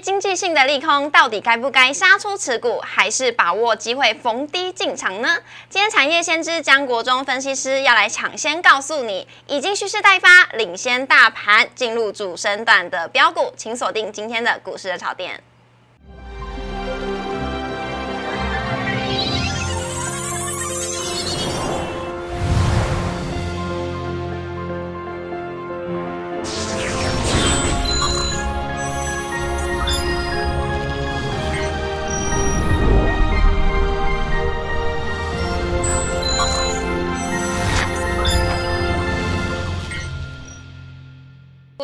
经济性的利空，到底该不该杀出持股，还是把握机会逢低进场呢？今天产业先知江国忠分析师要来抢先告诉你，已经蓄势待发，领先大盘进入主升段的标股，请锁定今天的股市的炒点。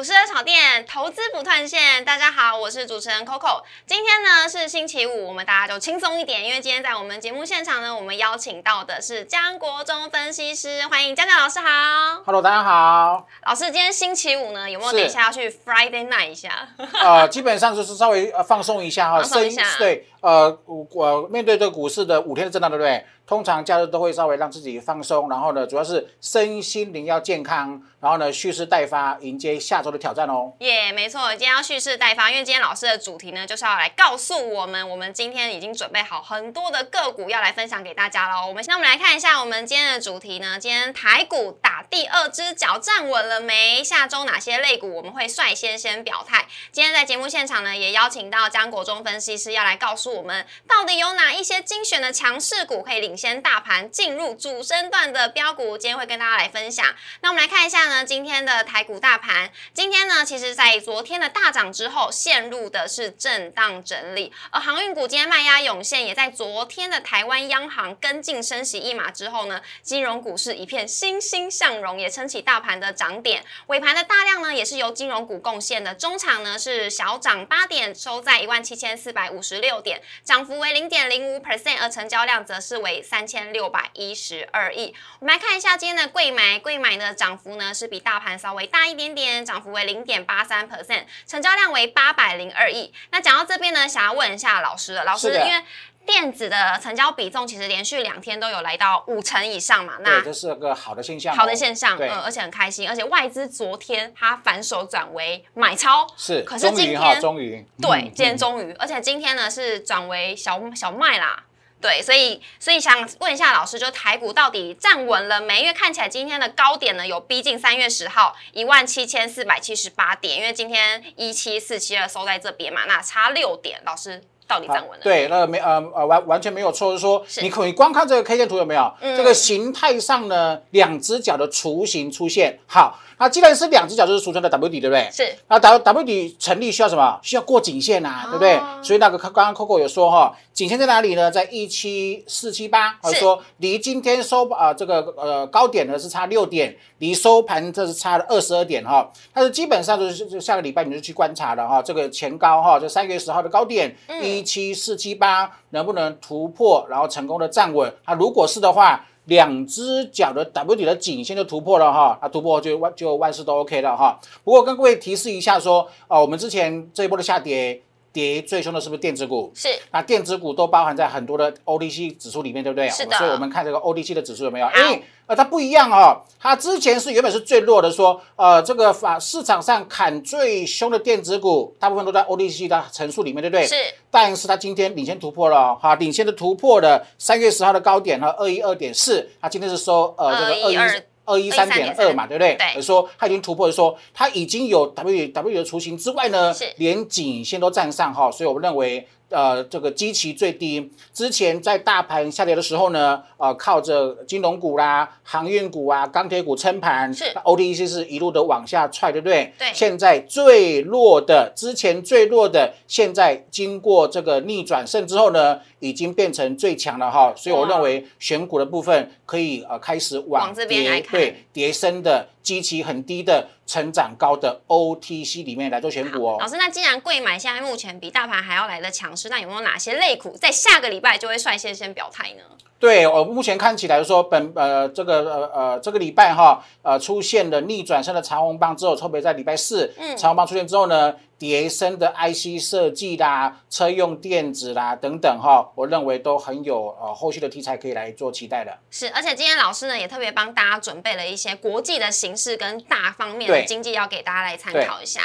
股市的炒店，投资不断线。大家好，我是主持人 Coco。今天呢是星期五，我们大家就轻松一点，因为今天在我们节目现场呢，我们邀请到的是江国忠分析师，欢迎江江老师好。Hello，大家好。老师，今天星期五呢，有没有等一下要去 Friday night 一下？呃，基本上就是稍微呃放松一下哈，放松一下对，呃，我我面对这个股市的五天的震荡，对不对？通常假日都会稍微让自己放松，然后呢，主要是身心灵要健康，然后呢，蓄势待发，迎接下周的挑战哦。耶没错，今天要蓄势待发，因为今天老师的主题呢，就是要来告诉我们，我们今天已经准备好很多的个股要来分享给大家喽。我们那我们来看一下我们今天的主题呢，今天台股打第二只脚站稳了没？下周哪些类股我们会率先先表态？今天在节目现场呢，也邀请到江国忠分析师要来告诉我们，到底有哪一些精选的强势股可以领先大盘进入主升段的标股，今天会跟大家来分享。那我们来看一下呢，今天的台股大盘，今天呢，其实在昨天的大涨之后，陷入的是震荡整理，而航运股今天卖压涌现，也在昨天的台湾央行跟进升息一码之后呢，金融股市一片欣欣向荣，也撑起大盘的涨点。尾盘的大量呢，也是由金融股贡献的，中场呢是小涨八点，收在一万七千四百五十六点，涨幅为零点零五 percent，而成交量则是为三千六百一十二亿。我们来看一下今天的贵买，贵买的涨幅呢是比大盘稍微大一点点，涨幅为零点八三 percent，成交量为八百零二亿。那讲到这边呢，想要问一下老师了，老师因为。电子的成交比重其实连续两天都有来到五成以上嘛，那对，这是个好的现象哦、好的现象，嗯呃，而且很开心，而且外资昨天它反手转为买超，是，可是今天终于，对，嗯今天终于，而且今天呢是转为小小麦啦。对，所以所以想问一下老师，就台股到底站稳了没？因为看起来今天的高点呢有逼近三月十号一万七千四百七十八点，因为今天一七四七二收在这边嘛，那差六点，老师到底站稳了没？对，那没呃呃完完全没有错，就是说你可以光看这个 K 线图有没有？嗯这个形态上呢，两只脚的雏形出现。好，那既然是两只脚，就是俗称的 W 底，对不对？是那 W W 底成立需要什么？需要过颈线啊，对不对哦？所以那个刚刚 Coco 有说哈，颈线在哪里呢？在一七四七八，或者是说离今天收啊、这个呃高点呢是差六点，离收盘这是差了二十二点哈。但是基本上就是就下个礼拜你就去观察了哈，这个前高哈，就三月十号的高点嗯七四七八能不能突破，然后成功的站稳？啊如果是的话。两只脚的 W 底的颈线就突破了哈，啊突破就万就万事都 OK 了哈。不过跟各位提示一下说，啊，我们之前这一波的下跌，跌最凶的是不是电子股？是那电子股都包含在很多的 O D C 指数里面，对不对？是的所以我们看这个 O D C 的指数有没有？好哎，呃，它不一样哦。它之前是原本是最弱的，说呃，这个法市场上砍最凶的电子股，大部分都在 O D C 的层数里面，对不对？是。但是它今天领先突破了哦，哈，领先的突破的三月十号的高点哈，二一二点四，它今天是收呃这个二一212二一三点二嘛，对不对？对说它已经突破了，说它已经有 W W 的雏形之外呢是，连颈线都站上哈，所以我们认为。呃，这个基期最低，之前在大盘下跌的时候呢，呃，靠着金融股啦、航运股啊、钢铁股撑盘，是那 OTC 是一路的往下踹，对不对？对现在最弱的，之前最弱的，现在经过这个逆转胜之后呢，已经变成最强了哈。所以我哇认为选股的部分可以呃开始往往这边来对跌升的、基期很低的、成长高的 OTC 里面来做选股哦。老师，那既然贵买现在目前比大盘还要来的强势，那有没有哪些类股在下个礼拜就会率先先表态呢？对，我目前看起来说，本呃这个呃呃这个礼拜哈呃出现了逆转升的长红棒之后，特别在礼拜四，嗯长红棒出现之后呢，叠升的 IC 设计啦、车用电子啦等等哈，我认为都很有呃后续的题材可以来做期待的。是，而且今天老师呢也特别帮大家准备了一些国际的形势跟大方面的对经济，要给大家来参考一下。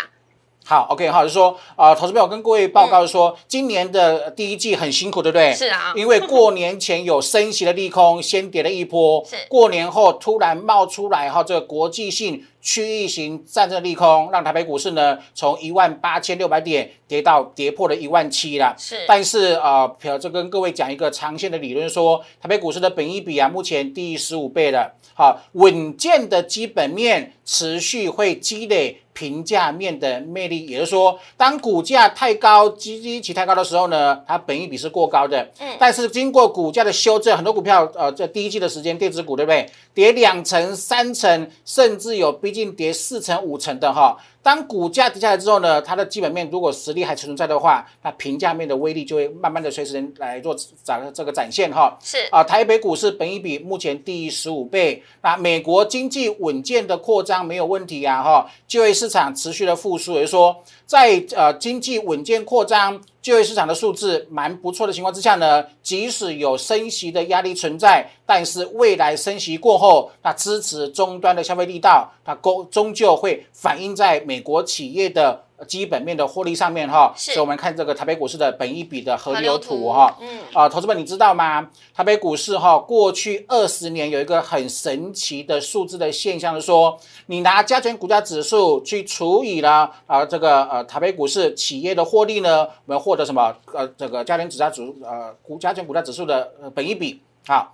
好，OK，好，就是说啊、投资朋友跟各位报告说，今年的第一季很辛苦，对不对？是啊。因为过年前有升息的利空，先跌了一波，是。过年后突然冒出来哈，这个国际性区域型战争利空，让台北股市呢从一万八千六百点跌到跌破了一万七了。是但是啊，呃，这跟各位讲一个长线的理论说，台北股市的本益比啊，目前低于十五倍了，好，稳健的基本面持续会积累评价面的魅力，也就是说，当股价太高、基基期太高的时候呢，它本益比是过高的。嗯但是经过股价的修正，很多股票呃，在第一季的时间，电子股对不对？跌两成、三成，甚至有逼近跌四层、五层的哈。当股价跌下来之后呢，它的基本面如果实力还存在的话，那评价面的威力就会慢慢的随时间来做展这个展现哈。是啊，台北股市本益比目前低于十五倍，那美国经济稳健的扩张没有问题啊哈，就业市场持续的复苏，也就是说，在呃经济稳健扩张、就业市场的数字蛮不错的情况之下呢，即使有升息的压力存在，但是未来升息过后，那支持终端的消费力道，它终终究会反映在美国企业的。基本面的获利上面哈，是所以我们看这个台北股市的本益比的河河流流图图哈，嗯啊，投资们你知道吗？台北股市哈，过去二十年有一个很神奇的数字的现象，是说你拿加权股价指数去除以了啊这个呃台北股市企业的获利呢，我们获得什么？呃，这个加权指价指数呃股加权股价指数的呃本益比啊。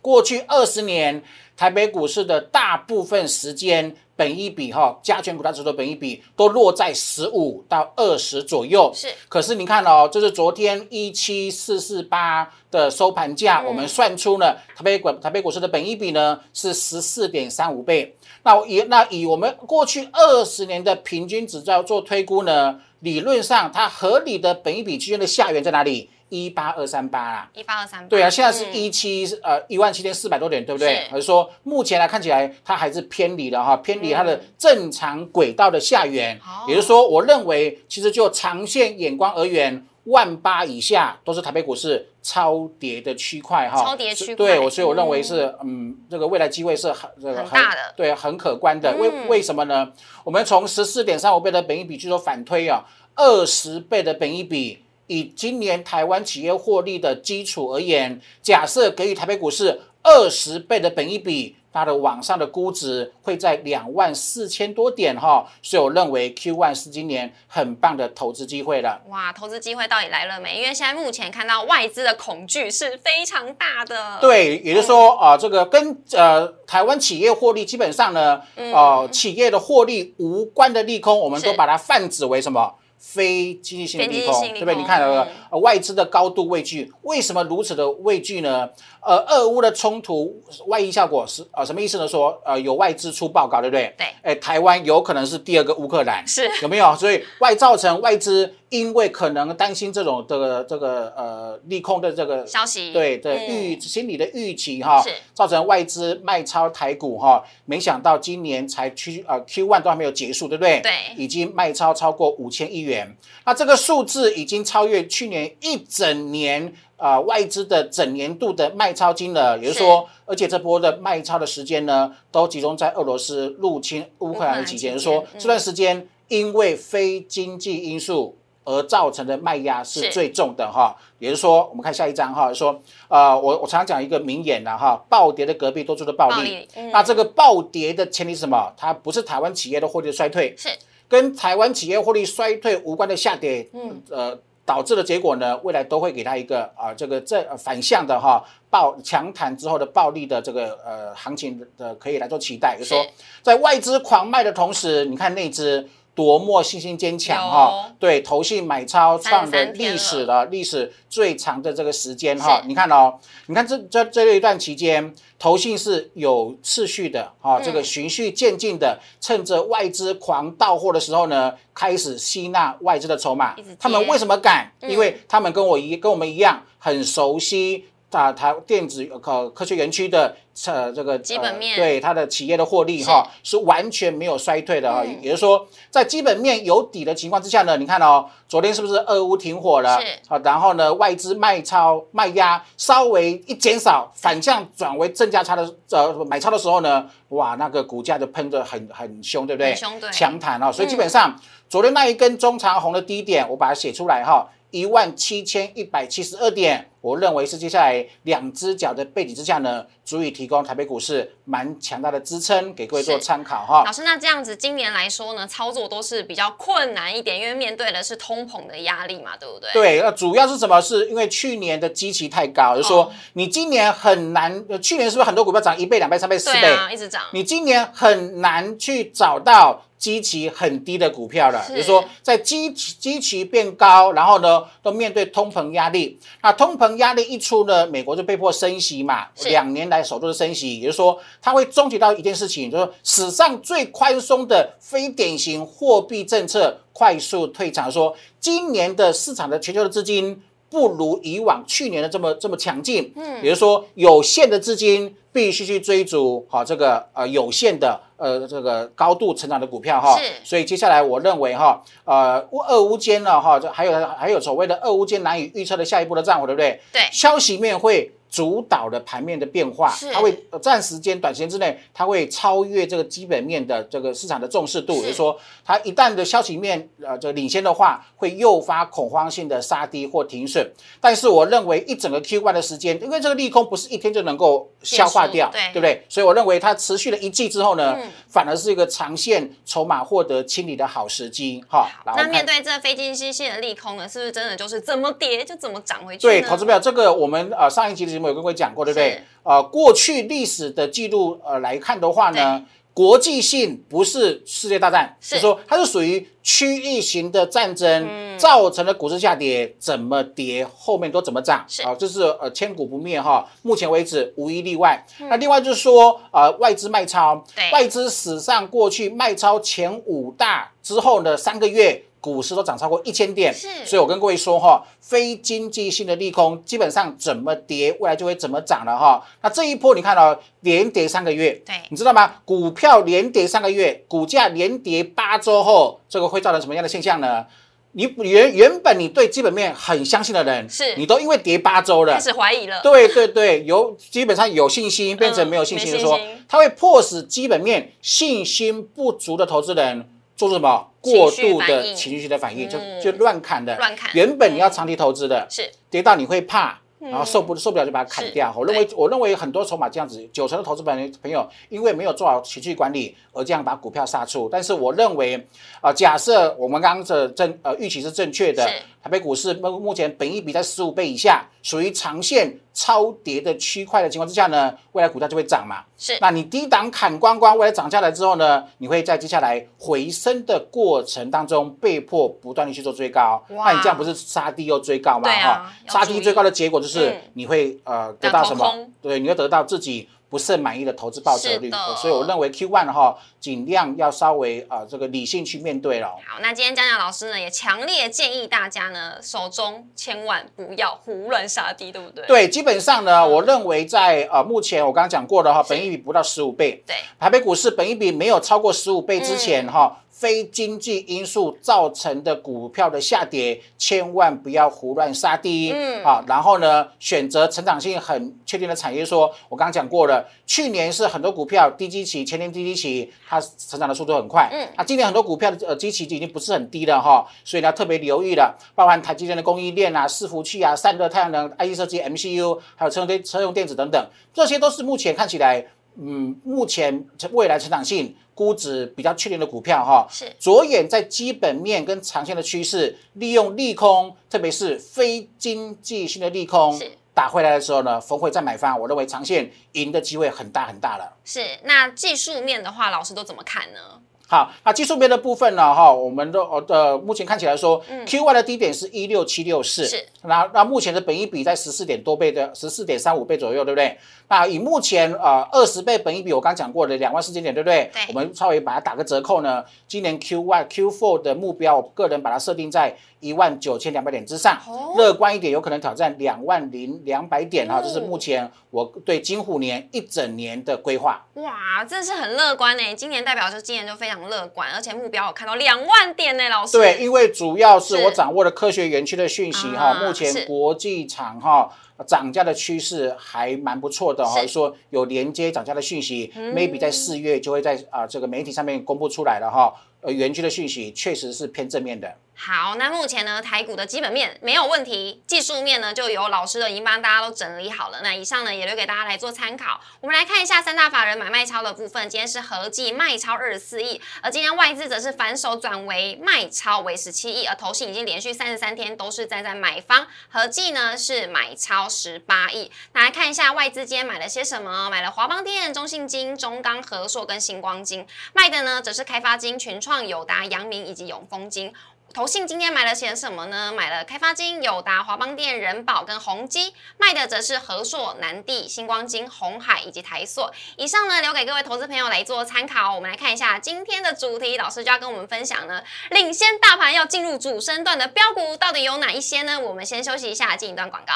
过去二十年，台北股市的大部分时间本一比哈，加权股价指数的本一比都落在十五到二十左右。是可是你看哦，这是昨天一七四四八的收盘价，嗯我们算出呢台北股台北股市的本一比呢是十四点三五倍。那以那以我们过去二十年的平均指标做推估呢，理论上它合理的本一比区间的下缘在哪里？一八二三八啦。一八二三八，对啊，现在是嗯一七、呃一万七千四百多点，对不对是？还是说目前来看起来它还是偏离了哈，偏离它的嗯正常轨道的下缘。哦也就是说，我认为其实就长线眼光而言，万八以下都是台北股市超跌的区块哈。超跌区块对，我所以我认为是嗯，这个未来机会是很这个很大的对，很可观的。为嗯为什么呢？我们从十四点三五倍的本益比去做反推啊，二十倍的本益比。以今年台湾企业获利的基础而言，假设给予台北股市二十倍的本益比，它的往上的估值会在两万四千多点哈，所以我认为 Q one 是今年很棒的投资机会了。哇，投资机会到底来了没？因为现在目前看到外资的恐惧是非常大的。，对，也就是说啊、这个跟呃台湾企业获利基本上呢，呃，企业的获利无关的利空，我们都把它泛指为什么？非经济性的利空，对不对？你看呃外资的高度畏惧，为什么如此的畏惧呢？呃，俄乌的冲突外溢效果是呃什么意思呢？说呃有外资出报告，对不对？对哎，台湾有可能是第二个乌克兰，是有没有？所以外造成外资因为可能担心这种这个这个呃利空的这个消息对的嗯预心理的预期哈是，造成外资卖超台股哈，没想到今年才去呃 Q one 都还没有结束，对不对？对已经卖超超过五千亿元，那这个数字已经超越去年一整年。啊、外资的整年度的卖超金额，也就是说，而且这波的卖超的时间呢，都集中在俄罗斯入侵乌克兰的期间，说嗯这段时间因为非经济因素而造成的卖压是是最重的哈。也就是说，我们看下一章哈，说呃，我我常讲一个名言了哈，暴跌的隔壁多出的暴利。那这个暴跌的前提是什么？它不是台湾企业的获利衰退，是跟台湾企业获利衰退无关的下跌，嗯呃。导致的结果呢，未来都会给它一个啊、这个这、呃反向的哈暴强弹之后的暴利的这个呃行情的可以来做期待，就是说在外资狂卖的同时，你看内资多么信心坚强哈有，对，投信买超创的33天历史了。的历史最长的这个时间哈是，你看哦，你看这这这一段期间，投信是有次序的哈，嗯。这个循序渐进的，趁着外资狂到货的时候呢，开始吸纳外资的筹码。他们为什么敢？嗯。因为他们跟我一跟我们一样，很熟悉大台电子科科学园区的呃这个基本面对它的企业的获利哈是完全没有衰退的哈，嗯也就是说在基本面有底的情况之下呢，你看哦，昨天是不是俄乌停火了？是好，然后呢外资卖超卖压稍微一减少，反向转为正价差的呃买超的时候呢，哇那个股价就喷得很很凶，对不对？很凶对强弹哦，所以基嗯本上、昨天那一根中长红的低点，我把它写出来哈。一万七千一百七十二点，我认为是接下来两只脚的背景之下呢，足以提供台北股市蛮强大的支撑，给各位做参考哈老。师，那这样子今年来说呢，操作都是比较困难一点，因为面对的是通膨的压力嘛，对不对？对，那主要是什么？是因为去年的基期太高，就是说哦你今年很难。呃去年是不是很多股票涨一倍、两倍、三倍、四倍？对啊，一直涨。你今年很难去找到基期很低的股票了，是就是说在基期基期变高，然后呢都面对通膨压力，那通膨压力一出呢，美国就被迫升息嘛，两年来首度的升息，也就是说它会终结到一件事情，就是史上最宽松的非典型货币政策快速退场，说今年的市场的全球的资金。不如以往去年的这么这么强劲，嗯，也就是说有限的资金必须去追逐好这个呃有限的呃这个高度成长的股票哈，所以接下来我认为哈呃乌俄乌间呢哈，这还有还有所谓的俄乌间难以预测的下一步的战火，对不对？对消息面会。主导的盘面的变化，它会呃暂时间、短时间之内，它会超越这个基本面的这个市场的重视度，也就是说，它一旦的消息面呃这个领先的话，会诱发恐慌性的杀低或停损。但是我认为一整个 Q one 的时间，因为这个利空不是一天就能够消化掉，对对不对？所以我认为它持续了一季之后呢，嗯反而是一个长线筹码获得清理的好时机哈。那面对这非经济性的利空呢，是不是真的就是怎么跌就怎么涨回去？对，投资票这个我们呃上一集的节目有跟各位讲过，对不对？呃，过去历史的记录呃来看的话呢，国际性不是世界大战，是。就说它是属于区域型的战争，嗯。造成了股市下跌，怎么跌后面都怎么涨，是。啊、这是呃千古不灭哈，目前为止无一例外。嗯。那另外就是说呃外资卖超，外资史上过去卖超前五大之后呢，三个月。股市都涨超过一千点，是所以我跟各位说哈，非经济性的利空基本上怎么跌，未来就会怎么涨了哈。那这一波你看到、连跌三个月，对你知道吗？股票连跌三个月，股价连跌八周后，这个会造成什么样的现象呢？你原原本你对基本面很相信的人，是你都因为跌八周了开，始怀疑了。对对对，有基本上有信心变成没有信心的说，它会迫使基本面信心不足的投资人做什么过度的情绪的反应，嗯就就乱砍的。乱砍原本你要长期投资的，是跌到你会怕。嗯然后受不受不了就把它砍掉。我认为，我认为很多筹码这样子，九成的投资朋友朋友因为没有做好情绪管理，而这样把股票杀出。但是我认为，啊，假设我们刚刚这正呃预期是正确的是，台北股市目目前本一比在十五倍以下，属于长线超跌的区块的情况之下呢，未来股价就会涨嘛。是那你低档砍光光，未来涨下来之后呢，你会在接下来回升的过程当中被迫不断的去做追高，哇那你这样不是杀低又追高吗？哈啊杀低追高的结果就是嗯你会呃得到什么？对，你会得到自己不是很满意的投资报酬率。所以我认为 Q one 哈，尽量要稍微呃这个理性去面对了。好，那今天江江老师呢也强烈建议大家呢，手中千万不要胡乱杀低，对不对？对，基本上呢，我认为在呃目前我刚刚讲过的哈，本益比不到十五倍，对台北股市本益比没有超过十五倍之前嗯哈、非经济因素造成的股票的下跌，千万不要胡乱杀低。嗯啊，然后呢，选择成长性很确定的产业说，我刚刚讲过了，去年是很多股票低基期，前年低基期，它成长的速度很快。嗯啊，今年很多股票的呃基期已经不是很低了哈，所以呢特别留意了，包含台积电的供应链啊、伺服器啊、散热、太阳能、IC 设计、MCU，还有车用电、车用电子等等，这些都是目前看起来。嗯，目前未来成长性估值比较确定的股票哈，是着眼在基本面跟长线的趋势，利用利空，特别是非经济性的利空是打回来的时候呢，逢回再买方，我认为长线赢的机会很大很大了。是。那技术面的话，老师都怎么看呢？好，那技术面的部分呢，哈，我们的呃的目前看起来说、q one 的低点是一六七六四，是，那那目前的本益比在十四点多倍的十四点三五倍左右，对不对？那以目前呃二十倍本益比，我刚讲过的两万四千点，对不对？对我们稍微把它打个折扣呢，今年 Q one Q four 的目标，我个人把它设定在一万九千两百点之上，乐观一点有可能挑战两万零两百点哈，这是目前我对金虎年一整年的规划。哇，真的是很乐观呢！今年代表是今年就非常乐观，而且目标我看到两万点呢，老师。对，因为主要是我掌握的科学园区的讯息哈，目前国际厂哈。涨价的趋势还蛮不错的哈，说有连接涨价的讯息，maybe 在四月就会在啊这个媒体上面公布出来了哈。呃，园区的讯息确实是偏正面的。好，那目前呢，台股的基本面没有问题，技术面呢就由老师的已经帮大家都整理好了。那以上呢也留给大家来做参考。我们来看一下三大法人买卖超的部分，今天是合计卖超二十四亿，而今天外资则是反手转为卖超为十七亿，而投信已经连续三十三天都是站在买方，合计呢是买超十八亿。那来看一下外资今天买了些什么？买了华邦电、中信金、中钢、和硕跟星光金，卖的呢则是开发金、群创、友达、阳明以及永丰金。投信今天买了些什么呢？买了开发金、友达、华邦电、人保跟宏基，卖的则是和硕、南地、星光金、红海以及台塑。以上呢，留给各位投资朋友来做参考。我们来看一下今天的主题，老师就要跟我们分享呢，领先大盘要进入主升段的标股到底有哪一些呢？我们先休息一下，进一段广告。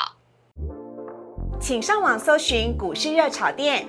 请上网搜寻股市热炒店，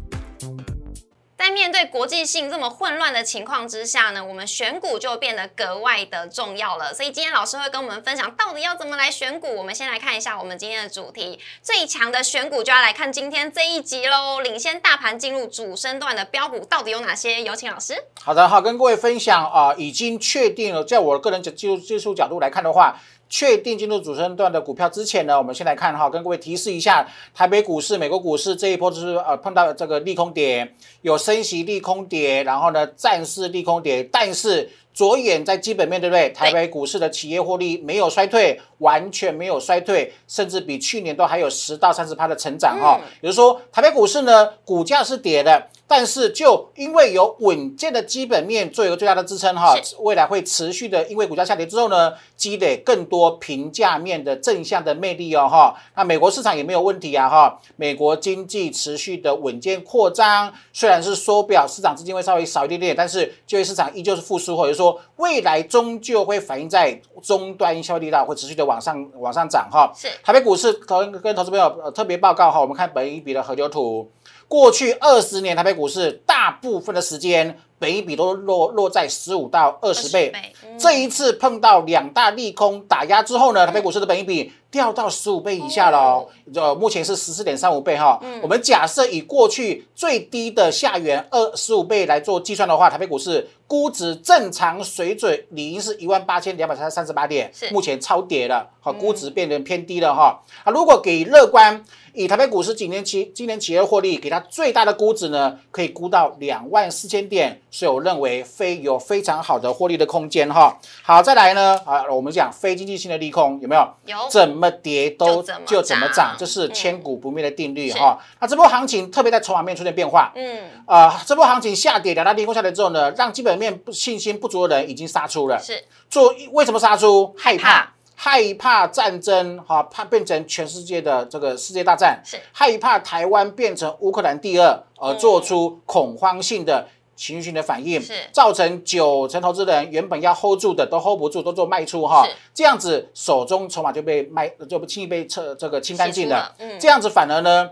在面对国际性这么混乱的情况之下呢，我们选股就变得格外的重要了。所以今天老师会跟我们分享到底要怎么来选股。我们先来看一下我们今天的主题，最强的选股就要来看今天这一集喽。领先大盘进入主升段的标股到底有哪些？有请老师。好的，好，跟各位分享啊，已经确定了，在我个人技术技术角度来看的话。确定进入主升段的股票之前呢，我们先来看哈，跟各位提示一下，台北股市、美国股市这一波就是呃碰到这个利空点，有升息利空点，然后呢暂时利空点，但是着眼在基本面对不对？台北股市的企业获利没有衰退，完全没有衰退，甚至比去年都还有十到三十趴的成长哈。也就是说，台北股市呢股价是跌的。但是就因为有稳健的基本面做一个最大的支撑哈，未来会持续的，因为股价下跌之后呢，积累更多平价面的正向的魅力哦哈。那美国市场也没有问题啊哈，美国经济持续的稳健扩张，虽然是缩表，市场资金会稍微少一点点，但是就业市场依旧是复苏，或者说未来终究会反映在终端消费力道会持续的往上往上涨哈。是台北股市投跟投资朋友特别报告哈，我们看本一笔的合流图。过去二十年，台北股市大部分的时间，本一比都落落在十五到二十倍。这一次碰到两大利空打压之后呢，台北股市的本一比掉到十五倍以下了哦。呃，目前是十四点三五倍哈。我们假设以过去最低的下缘二十五倍来做计算的话，台北股市估值正常水准理应是一万八千两百三三十八点，目前超跌了，好，估值变得偏低了哈。啊，如果给乐观。以台北股市今年期今年企业获利，给它最大的估值呢，可以估到两万四千点，所以我认为非有非常好的获利的空间哈。好，再来呢，啊，我们讲非经济性的利空有没有？有，怎么跌都就怎么涨，这是千古不灭的定律哈。那这波行情特别在筹码面出现变化，嗯，啊，这波行情下跌两大利空下跌之后呢，让基本面不信心不足的人已经杀出了，是。做为什么杀出？害怕。害怕战争，哈，怕变成全世界的这个世界大战，是。害怕台湾变成乌克兰第二，而做出恐慌性的情绪性的反应，是。造成九成投资人原本要 hold 住的都 hold 不住，都做卖出，哈，这样子手中筹码就被卖，就不轻易被撤这个清干净了，嗯，这样子反而呢，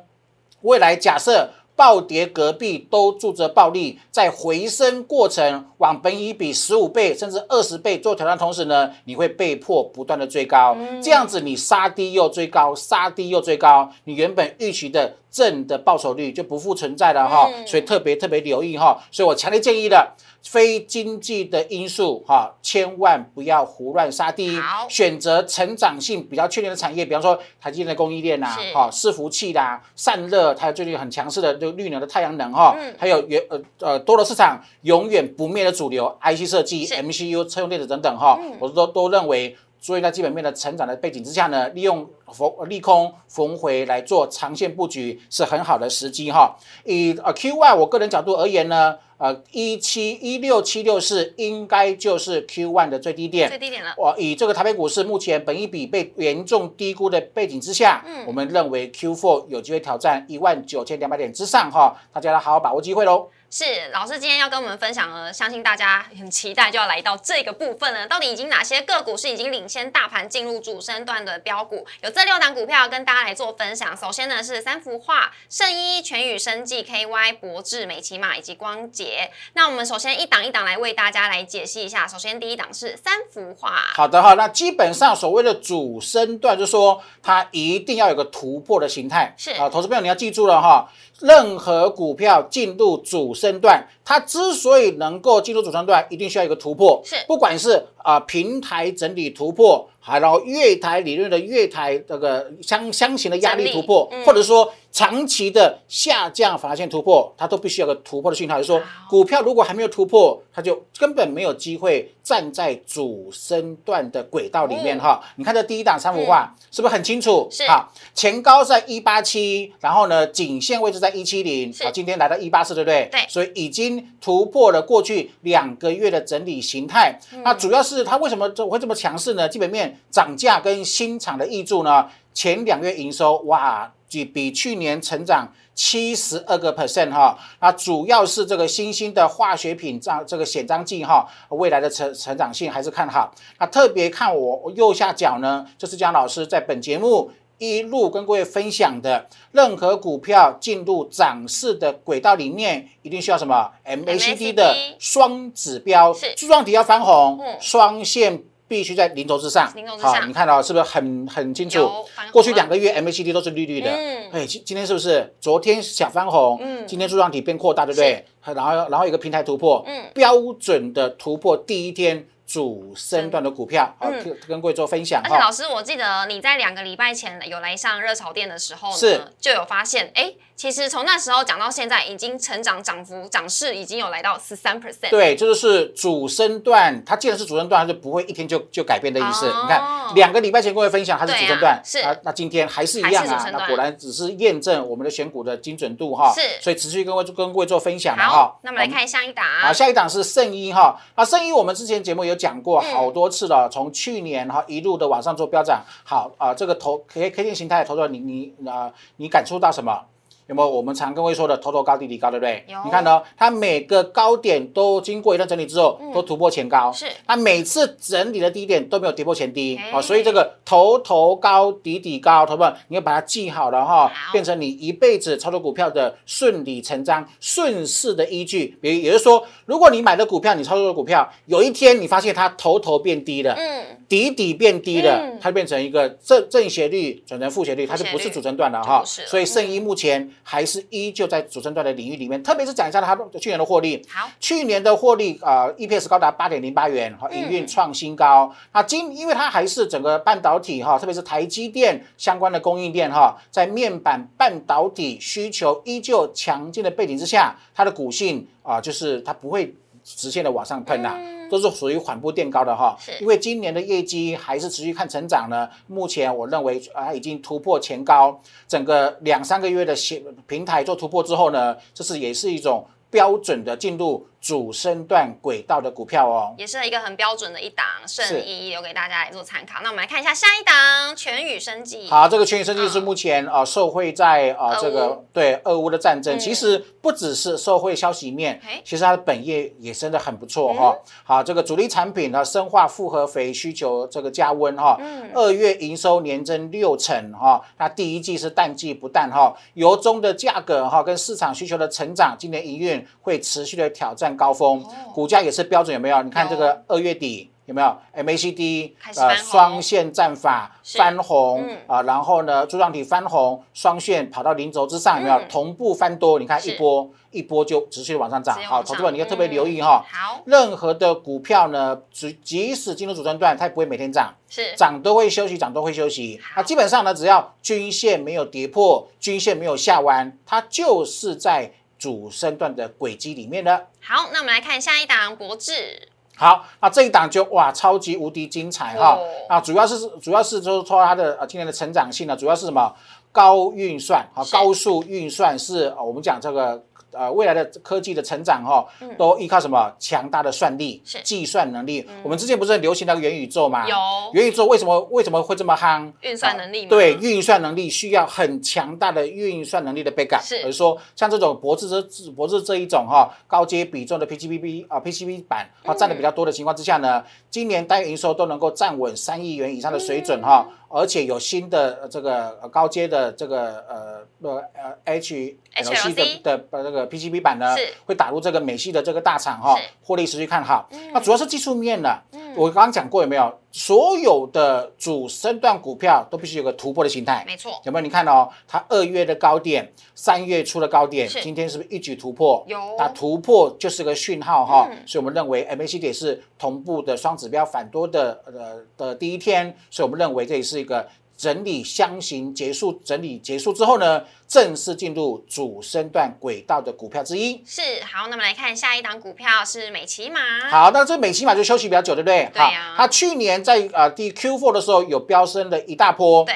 未来假设。暴跌，隔壁都住着暴利，在回升过程往本已比十五倍甚至二十倍做挑战，同时呢，你会被迫不断的追高，这样子你杀低又追高，杀低又追高，你原本预期的正的报酬率就不复存在了哈，所以特别特别留意哈，所以我强烈建议的。非经济的因素，哈，千万不要胡乱杀低。好，选择成长性比较确定的产业，比方说台积电的供应链呐，哈，伺服器啦，散热，还有最近很强势的就绿能的太阳能，哈，还有原呃呃多的市场永远不灭的主流，IC 设计、MCU、车用电子等等，哈，我都都认为。所以在基本面的成长的背景之下呢，利用逢利空逢回来做长线布局是很好的时机哈。以呃 Q Y 我个人角度而言呢，呃一七一六七六四应该就是 Q one 的最低点。最低点了。我以这个台北股市目前本一比被严重低估的背景之下，嗯我们认为 Q four 有机会挑战一万九千两百点之上哈，大家要好好把握机会喽。是老师今天要跟我们分享呢，相信大家很期待，就要来到这个部分了。到底已经哪些个股是已经领先大盘进入主升段的标股？有这六档股票要跟大家来做分享。首先呢是三幅画、圣衣、全宇生技、KY、博智、美骑马以及光捷。那我们首先一档一档来为大家来解析一下。首先第一档是三幅画，好的哈，那基本上所谓的主升段，就是说它一定要有个突破的形态。是啊，投资朋友你要记住了哈，任何股票进入主升段，它之所以能够进入主升段，一定需要一个突破。是不管是啊、平台整理突破，还然后月台理论的月台这个箱箱型的压力突破，嗯或者说长期的下降反线突破，它都必须有个突破的讯号。就是说，股票如果还没有突破，它就根本没有机会站在主升段的轨道里面嗯哈。你看这第一档三幅画、是不是很清楚？是好，前高在一八七，然后呢，颈线位置在一七零，是好，今天来到一八四，对不对？对所以已经突破了过去两个月的整理形态。嗯那主要是它为什么这会这么强势呢？基本面涨价跟新厂的挹注呢，前两月营收哇，比比去年成长。七十二个 percent 哈，那主要是这个新兴的化学品这这个显彰剂哈，未来的成成长性还是看好。那特别看我右下角呢，就是姜老师在本节目一路跟各位分享的，任何股票进入涨势的轨道里面，一定需要什么 MACD 的双指标，柱状体要翻红嗯，双线必须在零轴之上。零头之上好，你看到是不是很很清楚？过去两个月 MACD 都是绿绿的，嗯哎，今今天是不是？昨天小翻红，嗯今天柱状体变扩大，对不对？然后然后一个平台突破，嗯标准的突破第一天主升段的股票，好，嗯跟跟各位做分享而且老。师，我记得你在两个礼拜前有来上热炒店的时候是呢，就有发现，哎，其实从那时候讲到现在，已经成长涨幅涨势已经有来到十三 percent。对，这就是主升段，它既然是主升段，它就不会一天就就改变的意思。哦你看，两个礼拜前跟各位分享它是主升段对啊，是那那今天还是一样啊那果然只是验证我们的选股的精准度哈。是所以持续跟各位跟各位做分享了哈好。，那我们来看下一档。好，下一档是圣衣哈，啊，圣衣我们之前节目有讲过嗯好多次了，从去年哈一路的往上做飙涨。好啊，这个投 K K 线形态的头头，你你啊，你感触到什么？有没有？我们常跟各位说的头头高低低高，对不对？有？你看呢，它每个高点都经过一段整理之后，都突破前高。嗯是。它每次整理的低点都没有跌破前低。哎。啊，所以这个头头高底底高，头们你要把它记好了哈好，变成你一辈子操作股票的顺理成章、顺势的依据。比如，也就是说，如果你买的股票，你操作的股票，有一天你发现它头头变低了，嗯，底底变低了，嗯。它变成一个正正斜率转成负斜率，它就负斜率。不是主升段了哈。所以圣一目前还是依旧在主升段的领域里面，特别是讲一下它去年的获利。好，去年的获利啊、呃 EPS 高达八点零八元，哈，营运创新高。那今因为它还是整个半导体哈，特别是台积电相关的供应链哈，在面板半导体需求依旧强劲的背景之下，它的股性啊、就是它不会直线的往上喷呐、都是属于缓步垫高的哈。因为今年的业绩还是持续看成长呢，目前我认为啊已经突破前高，整个两三个月的平平台做突破之后呢，这是也是一种标准的进入主升段轨道的股票哦。也是一个很标准的一档圣是。衣，留给大家来做参考。那我们来看一下下一档全宇生技。好，这个全宇生技是目前啊、呃受惠在啊、呃这个对俄乌的战争，嗯。其实不只是受惠消息面，其实它的本业也真的很不错哈、好，这个主力产品呢，生化复合肥需求这个加温哈，嗯。二月营收年增六成哈，那第一季是淡季不淡哈，油中的价格哈跟市场需求的成长，今年营运会持续的挑战高峰，股价也是标准有没有？你看这个二月底。有没有 MACD 开始翻红双线战法翻红嗯啊，然后呢柱状体翻红，双线跑到零轴之上，有没有嗯同步翻多？你看一波一波就持续地往上涨。好，投资者你要特别嗯留意哈。好，任何的股票呢，即即使进入主升段，它也不会每天涨，是涨都会休息，涨都会休息。好那基本上呢，只要均线没有跌破，均线没有下弯，它就是在主升段的轨迹里面的。好，那我们来看下一档博智。好，那这一档就哇，超级无敌精彩哈哦！啊，主要是主要是就是说它的呃今年的成长性呢，主要是什么？高运算啊，高速运算是呃我们讲这个呃未来的科技的成长哈，都依靠什么？强大的算力计算能力。我们之前不是很流行那个元宇宙吗？有。元宇宙为什么为什么会这么夯？运算能力吗对，运算能力需要很强大的运算能力的 backup。是。比如说像这种博智这博智这一种哈高阶比重的 PCB 啊 PCB 板啊占的比较多的情况之下呢，今年单月营收都能够站稳三亿元以上的水准哈，而且有新的呃这个呃高阶的这个呃呃呃 H HLC 的的呃这个 PCB 板呢，会打入这个美系的这个大厂哈，获利持续看好。那主要是技术面的，我刚刚讲过有没有？所有的主升段股票都必须有个突破的形态。没错，有没有？你看哦，它二月的高点，三月初的高点，今天是不是一举突破？有那突破就是个讯号哈、嗯所以我们认为 MACD 是同步的双指标反多的呃的第一天，所以我们认为这也是一个整理箱型结束，整理结束之后呢，正式进入主升段轨道的股票之一。是好。那么来看下一档股票是美骑马，好，那这美骑马就休息比较久，对不对？对它去年在呃第 Q4 的时候有飙升了一大波，对，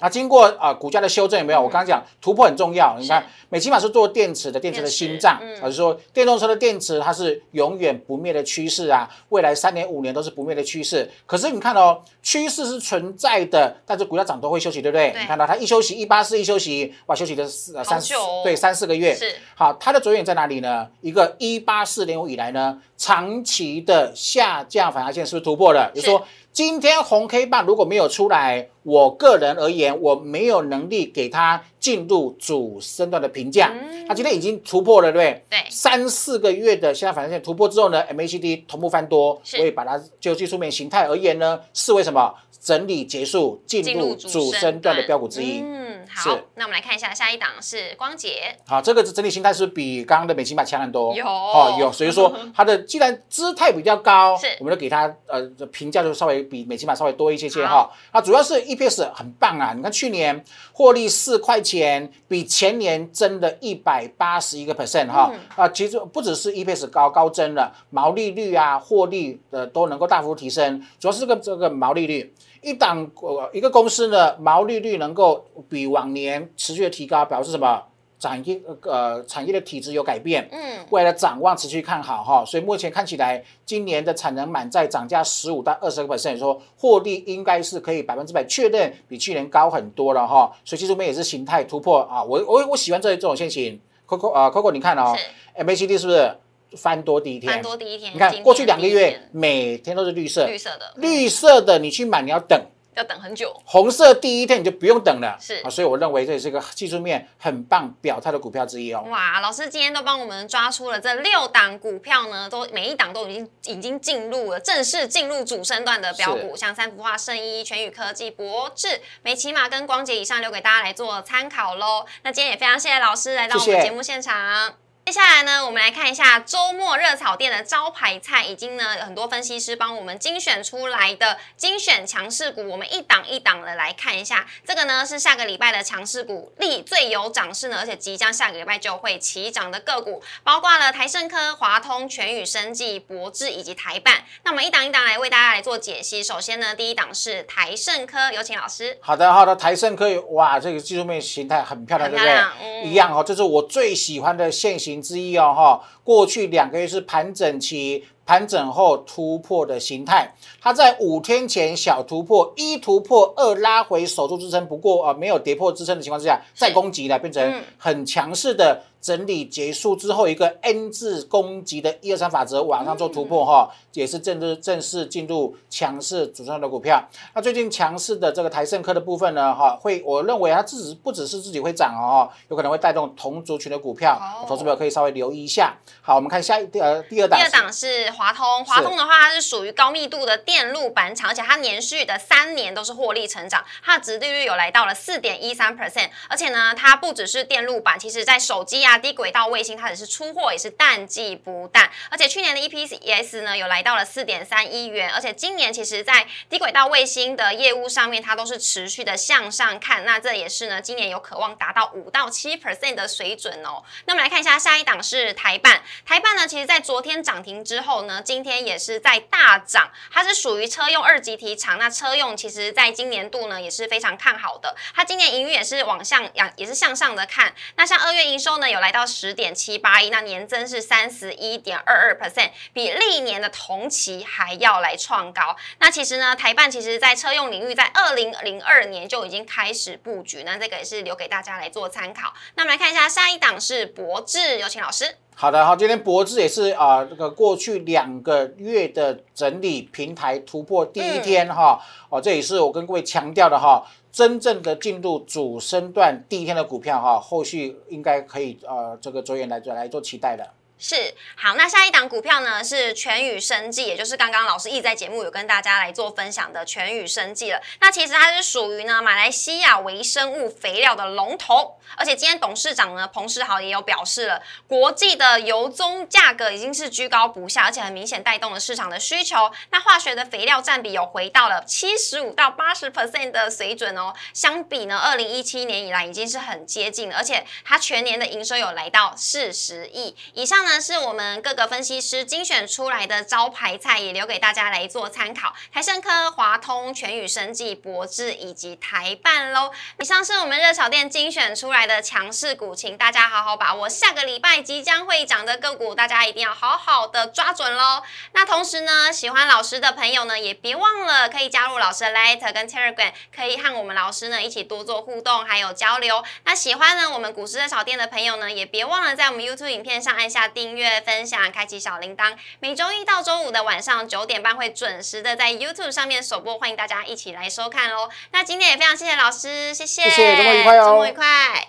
啊，经过啊、股价的修正有没有？我刚刚讲突破很重要。你看，美骑马是做电池的，电池的心脏，电池嗯而是说电动车的电池它是永远不灭的趋势啊，未来三年五年都是不灭的趋势。可是你看哦，趋势是存在的，但是股价涨都会休息，对不对？对你看到它一休息一八四一休息，哇，休息的四呃三四对三四个月。是好，它的着眼在哪里呢？一个一八四点五以来呢，长期的下降反压线是不是突破了？也就是说，今天红 K 棒如果没有出来，我个人而言，我没有能力给它进入主升段的评价。它今天已经突破了，对不对？嗯对三四个月的下降反压线突破之后呢，MACD 同步翻多，所以把它就技术面形态而言呢，视为什么？整理结束，进入主主升段的标股之一。嗯，好，那我们来看一下下一档是光洁，好，这个整体形态是比刚刚的美骑马强很多？有哦，有，所以说它的既然姿态比较高，是我们就给它呃评价就稍微比美骑马稍微多一些些哈。那主要是 EPS 很棒啊，你看去年获利四块钱，比前年增了一百八十一个 percent 哈。嗯啊，其实不只是 EPS 高高增了，毛利率啊、获利的都能够大幅提升，主要是这个这个毛利率。一档呃一个公司呢，毛利率能够比往年持续的提高，表示什么？产业呃产业的体质有改变，嗯，未来的展望持续看好哈，所以目前看起来今年的产能满载涨价十五到二十个 percent，说获利应该是可以百分之百确认比去年高很多了哈，所以技术面也是形态突破啊，我我我喜欢这这种现形，Coco 啊 Coco 你看哦，MACD 是不是翻多第一天？翻多第一天，你看过去两个月每天都是绿色，绿色的，绿色的你去买你要等。要等很久，红色第一天你就不用等了，是啊，所以我认为这也是一个技术面很棒表态的股票之一哦。哇，老师今天都帮我们抓出了这六档股票呢，都每一档都已经已经进入了正式进入主升段的标股，像三幅画、圣衣、全宇科技、博智、美骑马跟光捷以上，留给大家来做参考喽。那今天也非常谢谢老师来到我们节目现场。接下来呢，我们来看一下周末热炒店的招牌菜，已经呢有很多分析师帮我们精选出来的精选强势股，我们一档一档的来看一下。这个呢是下个礼拜的强势股，力最有涨势呢，而且即将下个礼拜就会起涨的个股，包括了台盛科、华通、全宇生技、博智以及台办。那我们一档一档来为大家来做解析。首先呢，第一档是台盛科，有请老师。好的，好的，台盛科哇，这个技术面形态很漂亮，对不很漂亮对？嗯一样哦，这是我最喜欢的现形之一哦，哈。过去两个月是盘整期，盘整后突破的形态，它在五天前小突破，一突破，二拉回守住支撑，不过啊、呃没有跌破支撑的情况之下，再攻击了，变成嗯很强势的整理结束之后，一个 N 字攻击的一二三法则往上做突破哈、也是正式正式进入强势主升的股票。那最近强势的这个台盛科的部分呢，哈，会我认为它自己不只是自己会涨哦，有可能会带动同族群的股票，哦投资者可以稍微留意一下。好，我们看下一呃第二档，第二档是华通，华通的话，它是属于高密度的电路板厂，而且它连续的三年都是获利成长，它的值利率有来到了四点一三 percent，而且呢，它不只是电路板，其实在手机啊、低轨道卫星，它只是出货也是淡季不淡，而且去年的 EPS 呢有来到了四点三一元，而且今年其实在低轨道卫星的业务上面，它都是持续的向上看，那这也是呢今年有渴望达到五到七 percent 的水准哦。那我们来看一下下一档是台办，台办呢，其实在昨天涨停之后呢，今天也是在大涨，它是属于车用二级体厂。那车用其实在今年度呢也是非常看好的，它今年营运也是往向扬，也是向上的看。那像二月营收呢有来到十点七八亿，那年增是三十一点二二 percent，比历年的同期还要来创高。那其实呢，台办其实在车用领域在二零零二年就已经开始布局，那这个也是留给大家来做参考。那我们来看一下下一档是博智，有请老师。好的，好，今天博智也是啊，这个过去两个月的整理平台突破第一天哈，哦，这也是我跟各位强调的哈，真正的进入主升段第一天的股票哈，后续应该可以呃，这个着眼来做来做期待的。是好，那下一档股票呢是全宇生技，也就是刚刚老师一在节目有跟大家来做分享的全宇生技了。那其实它是属于呢马来西亚微生物肥料的龙头，而且今天董事长呢彭世豪也有表示了，国际的油棕价格已经是居高不下，而且很明显带动了市场的需求。那化学的肥料占比有回到了七十五到八十 percent 的水准哦，相比呢二零一七年以来已经是很接近了，而且它全年的营收有来到四十亿以上呢。是我们各个分析师精选出来的招牌菜，也留给大家来做参考。台盛科、华通、全宇生技、博智以及台办喽。以上是我们热炒店精选出来的强势股，请大家好好把握。下个礼拜即将会涨的个股，大家一定要好好的抓准喽。那同时呢，喜欢老师的朋友呢，也别忘了可以加入老师的 Light 跟 Telegram，可以和我们老师呢一起多做互动还有交流。那喜欢呢我们股市热炒店的朋友呢，也别忘了在我们 YouTube 影片上按下订阅、分享、开启小铃铛。每周一到周五的晚上九点半会准时的在 YouTube 上面首播，欢迎大家一起来收看哦。那今天也非常谢谢老师，谢谢，谢谢，周末愉快哦，周末愉快。